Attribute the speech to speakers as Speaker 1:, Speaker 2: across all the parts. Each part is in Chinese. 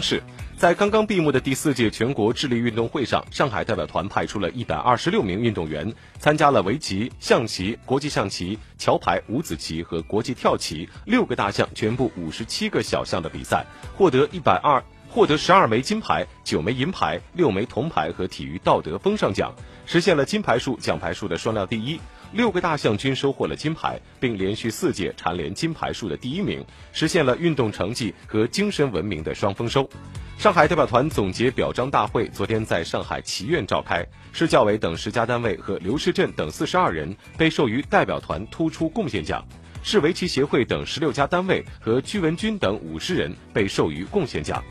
Speaker 1: 是。在刚刚闭幕的第四届全国智力运动会上，上海代表团派出了一百二十六名运动员，参加了围棋、象棋、国际象棋、桥牌、五子棋和国际跳棋六个大项全部五十七个小项的比赛，获得一百二获得十二枚金牌、九枚银牌、六枚铜牌和体育道德风尚奖，实现了金牌数、奖牌数的双料第一。六个大项均收获了金牌，并连续四届蝉联金牌数的第一名，实现了运动成绩和精神文明的双丰收。上海代表团总结表彰大会昨天在上海棋院召开，市教委等十家单位和刘世镇等四十二人被授予代表团突出贡献奖，市围棋协会等十六家单位和居文军等五十人被授予贡献奖。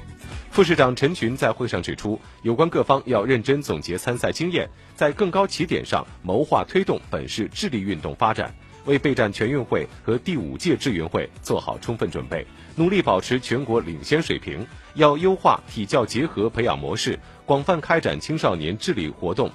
Speaker 1: 副市长陈群在会上指出，有关各方要认真总结参赛经验，在更高起点上谋划推动本市智力运动发展。为备战全运会和第五届智运会做好充分准备，努力保持全国领先水平。要优化体教结合培养模式，广泛开展青少年智力活动，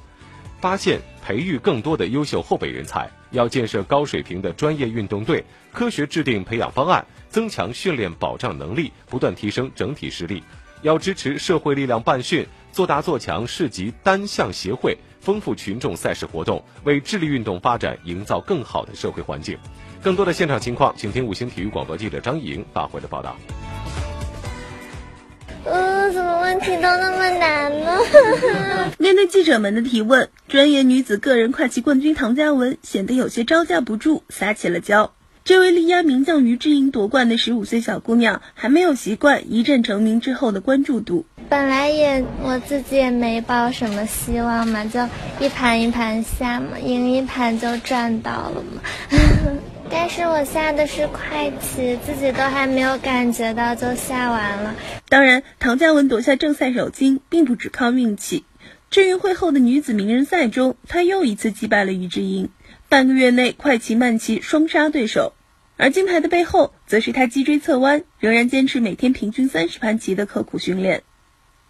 Speaker 1: 发现培育更多的优秀后备人才。要建设高水平的专业运动队，科学制定培养方案，增强训练保障能力，不断提升整体实力。要支持社会力量办训，做大做强市级单项协会。丰富群众赛事活动，为智力运动发展营造更好的社会环境。更多的现场情况，请听五星体育广播记者张莹发回的报道。
Speaker 2: 嗯，怎么问题都那么难呢？
Speaker 3: 面对记者们的提问，专业女子个人快骑冠军唐佳文显得有些招架不住，撒起了娇。这位力压名将于志英夺冠的十五岁小姑娘，还没有习惯一战成名之后的关注度。
Speaker 2: 本来也我自己也没抱什么希望嘛，就一盘一盘下嘛，赢一盘就赚到了嘛。但是我下的是快棋，自己都还没有感觉到就下完了。
Speaker 3: 当然，唐嘉文夺下正赛首金，并不只靠运气。智运会后的女子名人赛中，她又一次击败了于志英。半个月内，快棋慢棋双杀对手，而金牌的背后，则是他脊椎侧弯，仍然坚持每天平均三十盘棋的刻苦训练。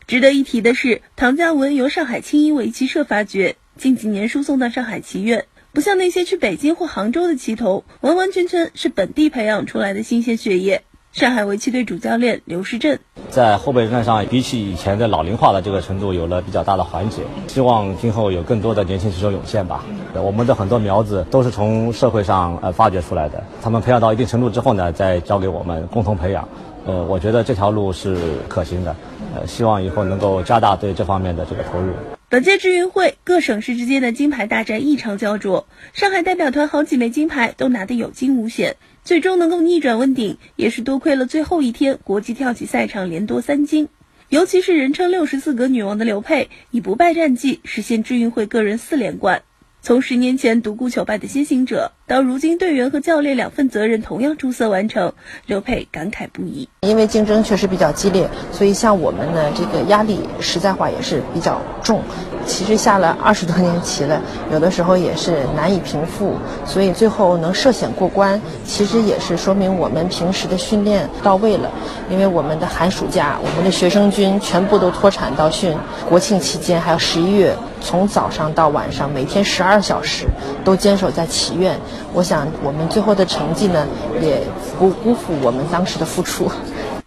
Speaker 3: 值得一提的是，唐嘉文由上海青衣围棋社发掘，近几年输送到上海棋院，不像那些去北京或杭州的棋头，完完全全是本地培养出来的新鲜血液。上海围棋队主教练刘世镇
Speaker 4: 在后备战上，比起以前的老龄化的这个程度，有了比较大的缓解。希望今后有更多的年轻棋手涌现吧。我们的很多苗子都是从社会上呃发掘出来的，他们培养到一定程度之后呢，再交给我们共同培养。呃，我觉得这条路是可行的。呃，希望以后能够加大对这方面的这个投入。
Speaker 3: 本届智运会各省市之间的金牌大战异常焦灼，上海代表团好几枚金牌都拿得有惊无险。最终能够逆转问鼎，也是多亏了最后一天国际跳起赛场连夺三金。尤其是人称六十四格女王的刘佩，以不败战绩实现智运会个人四连冠。从十年前独孤求败的先行者，到如今队员和教练两份责任同样出色完成，刘佩感慨不已。
Speaker 5: 因为竞争确实比较激烈，所以像我们呢，这个压力实在话也是比较重。其实下了二十多年棋了，有的时候也是难以平复，所以最后能涉险过关，其实也是说明我们平时的训练到位了。因为我们的寒暑假，我们的学生军全部都脱产到训，国庆期间还有十一月。从早上到晚上，每天十二小时都坚守在棋院。我想，我们最后的成绩呢，也不辜负我们当时的付出。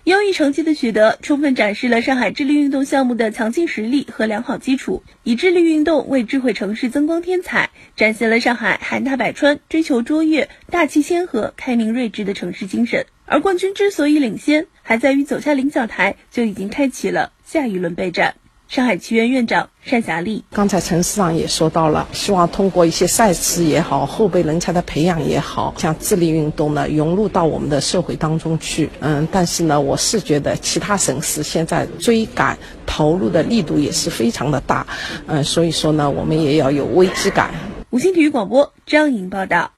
Speaker 3: 优异成绩的取得，充分展示了上海智力运动项目的强劲实力和良好基础，以智力运动为智慧城市增光添彩，展现了上海海纳百川、追求卓越、大气谦和、开明睿智的城市精神。而冠军之所以领先，还在于走下领奖台就已经开启了下一轮备战。上海棋院院长单霞丽，
Speaker 6: 刚才陈市长也说到了，希望通过一些赛事也好，后备人才的培养也好，像智力运动呢融入到我们的社会当中去。嗯，但是呢，我是觉得其他省市现在追赶投入的力度也是非常的大，嗯，所以说呢，我们也要有危机感。
Speaker 3: 五星体育广播张颖报道。